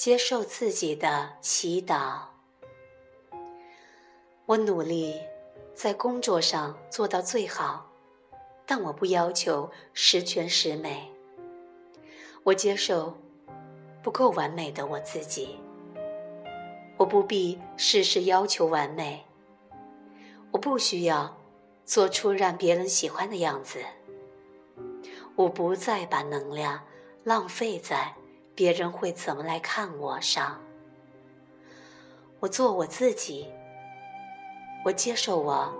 接受自己的祈祷。我努力在工作上做到最好，但我不要求十全十美。我接受不够完美的我自己。我不必事事要求完美。我不需要做出让别人喜欢的样子。我不再把能量浪费在别人会怎么来看我上。我做我自己。我接受我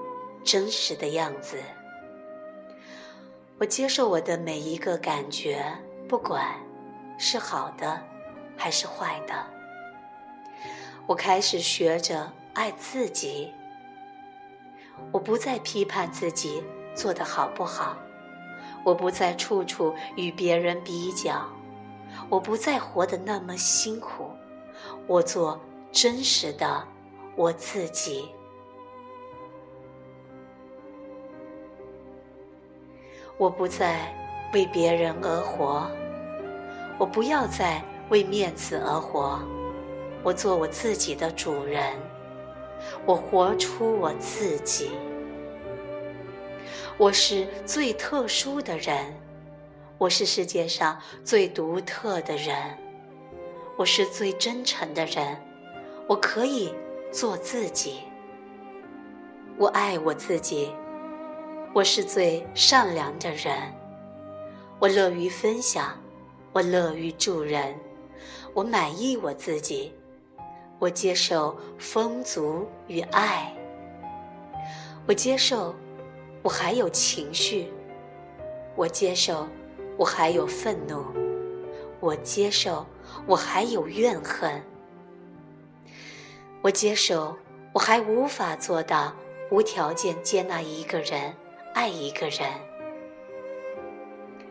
真实的样子。我接受我的每一个感觉，不管是好的还是坏的。我开始学着爱自己。我不再批判自己做得好不好。我不再处处与别人比较，我不再活得那么辛苦，我做真实的我自己。我不再为别人而活，我不要再为面子而活，我做我自己的主人，我活出我自己。我是最特殊的人，我是世界上最独特的人，我是最真诚的人，我可以做自己。我爱我自己，我是最善良的人，我乐于分享，我乐于助人，我满意我自己，我接受丰足与爱，我接受。我还有情绪，我接受；我还有愤怒，我接受；我还有怨恨，我接受；我还无法做到无条件接纳一个人、爱一个人，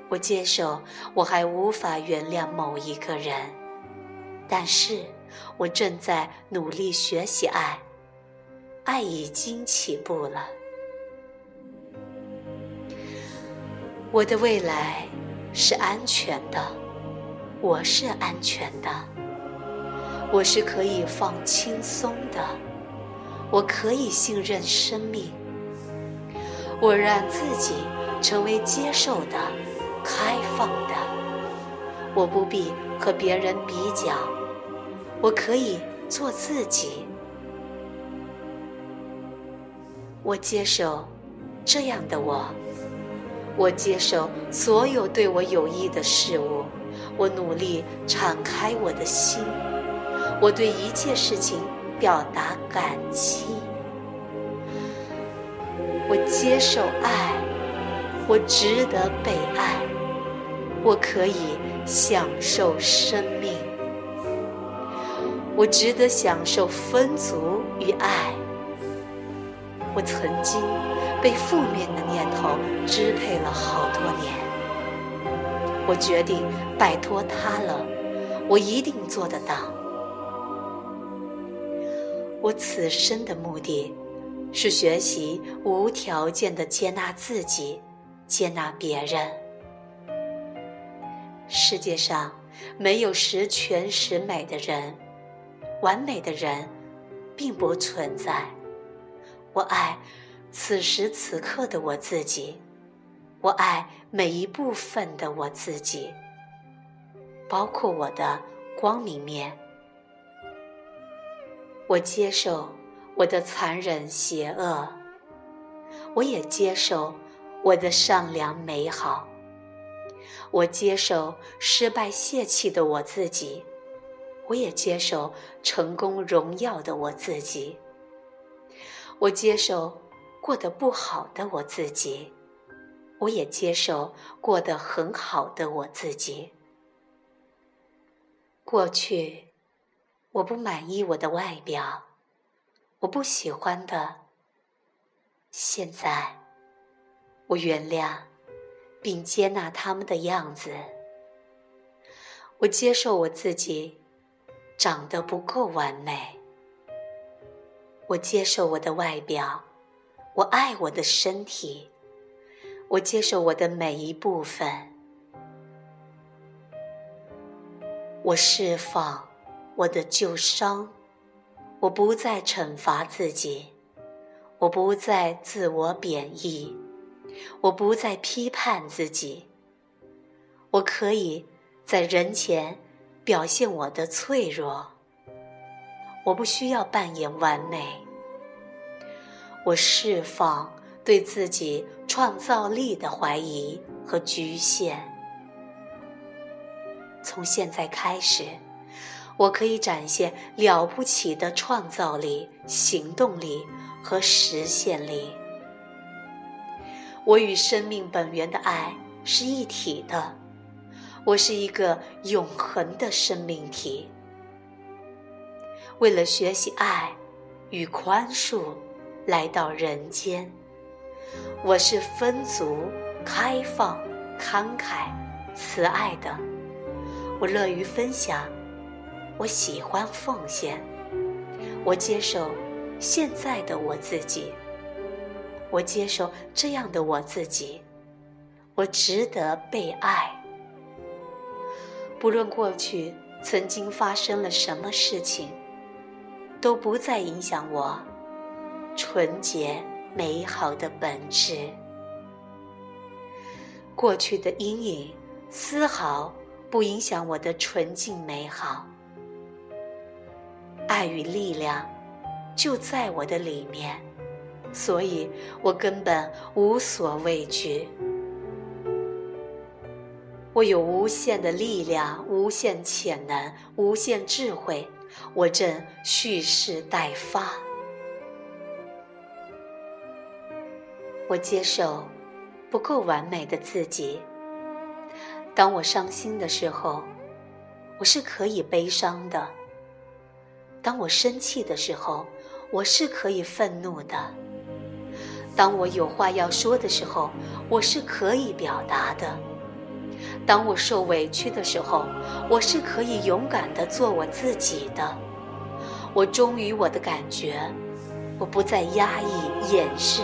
我接受；我还无法原谅某一个人，但是我正在努力学习爱，爱已经起步了。我的未来是安全的，我是安全的，我是可以放轻松的，我可以信任生命，我让自己成为接受的、开放的，我不必和别人比较，我可以做自己，我接受这样的我。我接受所有对我有益的事物，我努力敞开我的心，我对一切事情表达感激。我接受爱，我值得被爱，我可以享受生命，我值得享受丰足与爱。我曾经被负面的念头支配了好多年，我决定摆脱它了，我一定做得到。我此生的目的，是学习无条件的接纳自己，接纳别人。世界上没有十全十美的人，完美的人并不存在。我爱此时此刻的我自己，我爱每一部分的我自己，包括我的光明面。我接受我的残忍邪恶，我也接受我的善良美好。我接受失败泄气的我自己，我也接受成功荣耀的我自己。我接受过得不好的我自己，我也接受过得很好的我自己。过去我不满意我的外表，我不喜欢的。现在我原谅并接纳他们的样子。我接受我自己长得不够完美。我接受我的外表，我爱我的身体，我接受我的每一部分，我释放我的旧伤，我不再惩罚自己，我不再自我贬义，我不再批判自己。我可以在人前表现我的脆弱，我不需要扮演完美。我释放对自己创造力的怀疑和局限。从现在开始。我可以展现了不起的创造力、行动力和实现力。我与生命本源的爱是一体的，我是一个永恒的生命体。为了学习爱与宽恕，来到人间，我是丰足、开放、慷慨、慈爱的。我乐于分享。我喜欢奉献，我接受现在的我自己，我接受这样的我自己，我值得被爱。不论过去曾经发生了什么事情，都不再影响我纯洁美好的本质。过去的阴影丝毫不影响我的纯净美好。爱与力量就在我的里面，所以我根本无所畏惧。我有无限的力量、无限潜能、无限智慧，我正蓄势待发。我接受不够完美的自己。当我伤心的时候，我是可以悲伤的。当我生气的时候，我是可以愤怒的；当我有话要说的时候，我是可以表达的；当我受委屈的时候，我是可以勇敢的做我自己的。我忠于我的感觉，我不再压抑、掩饰，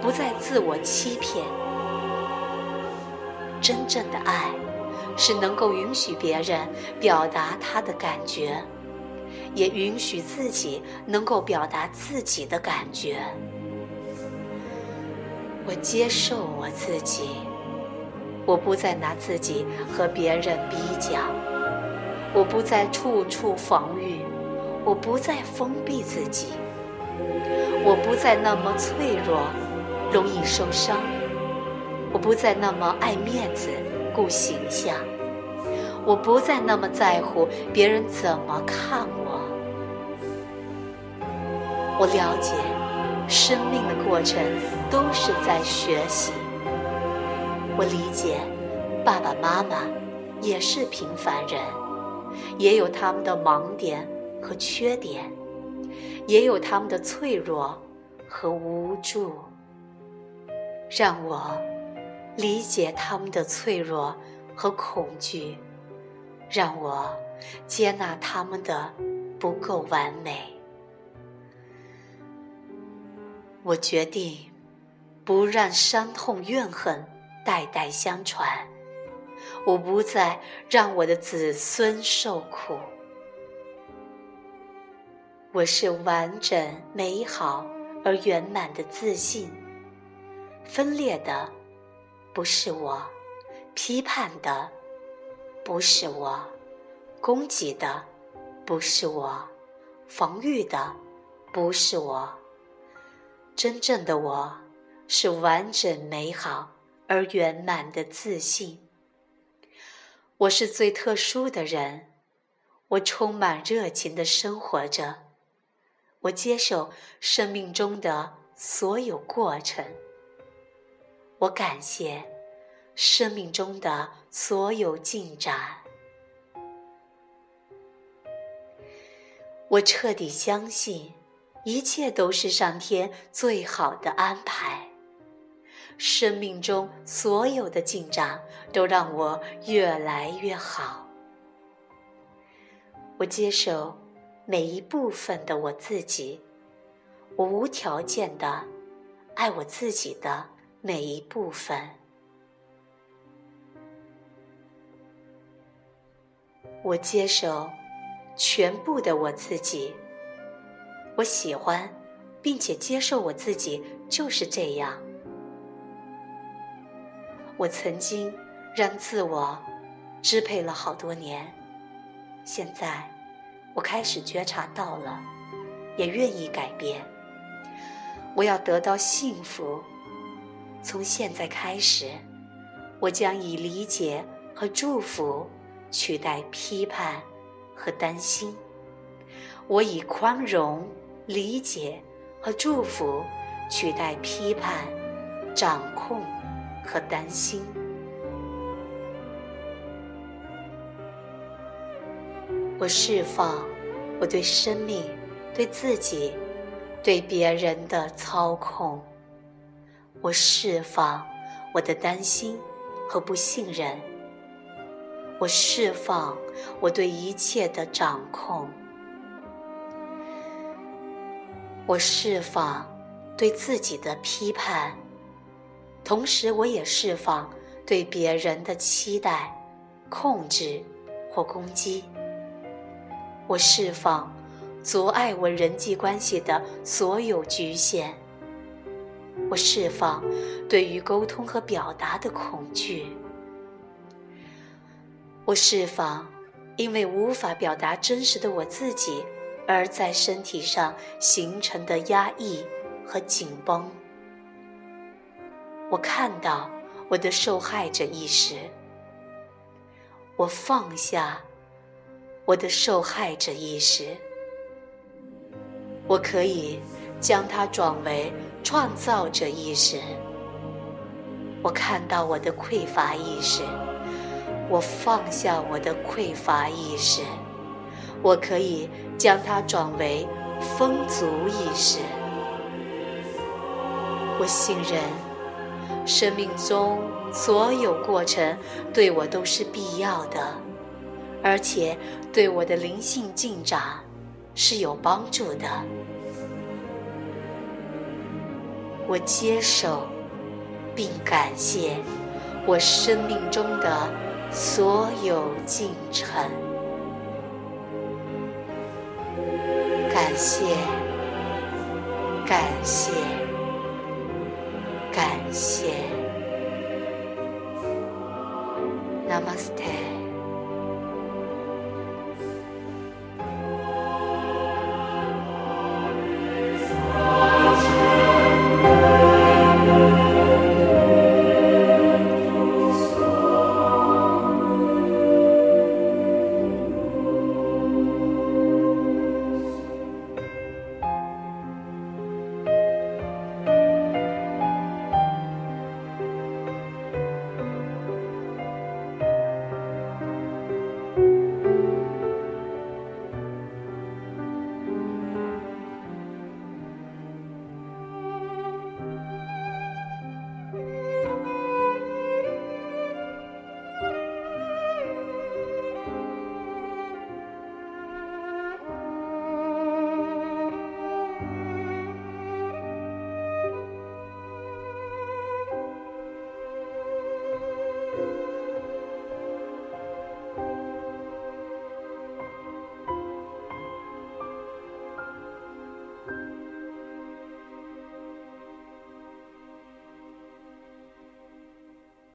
不再自我欺骗。真正的爱，是能够允许别人表达他的感觉。也允许自己能够表达自己的感觉。我接受我自己，我不再拿自己和别人比较，我不再处处防御，我不再封闭自己，我不再那么脆弱，容易受伤，我不再那么爱面子、顾形象，我不再那么在乎别人怎么看我。我了解，生命的过程都是在学习。我理解，爸爸妈妈也是平凡人，也有他们的盲点和缺点，也有他们的脆弱和无助。让我理解他们的脆弱和恐惧，让我接纳他们的不够完美。我决定不让伤痛怨恨代代相传，我不再让我的子孙受苦。我是完整、美好而圆满的自信。分裂的不是我，批判的不是我，攻击的不是我，防御的不是我。真正的我，是完整、美好而圆满的自信。我是最特殊的人，我充满热情的生活着，我接受生命中的所有过程，我感谢生命中的所有进展，我彻底相信。一切都是上天最好的安排，生命中所有的进展都让我越来越好。我接受每一部分的我自己，我无条件的爱我自己的每一部分。我接受全部的我自己。我喜欢，并且接受我自己就是这样。我曾经让自我支配了好多年，现在我开始觉察到了，也愿意改变。我要得到幸福，从现在开始，我将以理解和祝福取代批判和担心。我以宽容、理解和祝福取代批判、掌控。和担心，我释放我对生命、对自己、对别人的操控。我释放我的担心和不信任。我释放我对一切的掌控。我释放对自己的批判。同时，我也释放对别人的期待、控制或攻击。我释放阻碍我人际关系的所有局限。我释放对于沟通和表达的恐惧。我释放因为无法表达真实的我自己而在身体上形成的压抑和紧绷。我看到我的受害者意识，我放下我的受害者意识，我可以将它转为创造者意识。我看到我的匮乏意识，我放下我的匮乏意识，我可以将它转为丰足意识。我信任。生命中所有过程对我都是必要的，而且对我的灵性进展是有帮助的。我接受并感谢我生命中的所有进程，感谢，感谢。感谢，Namaste。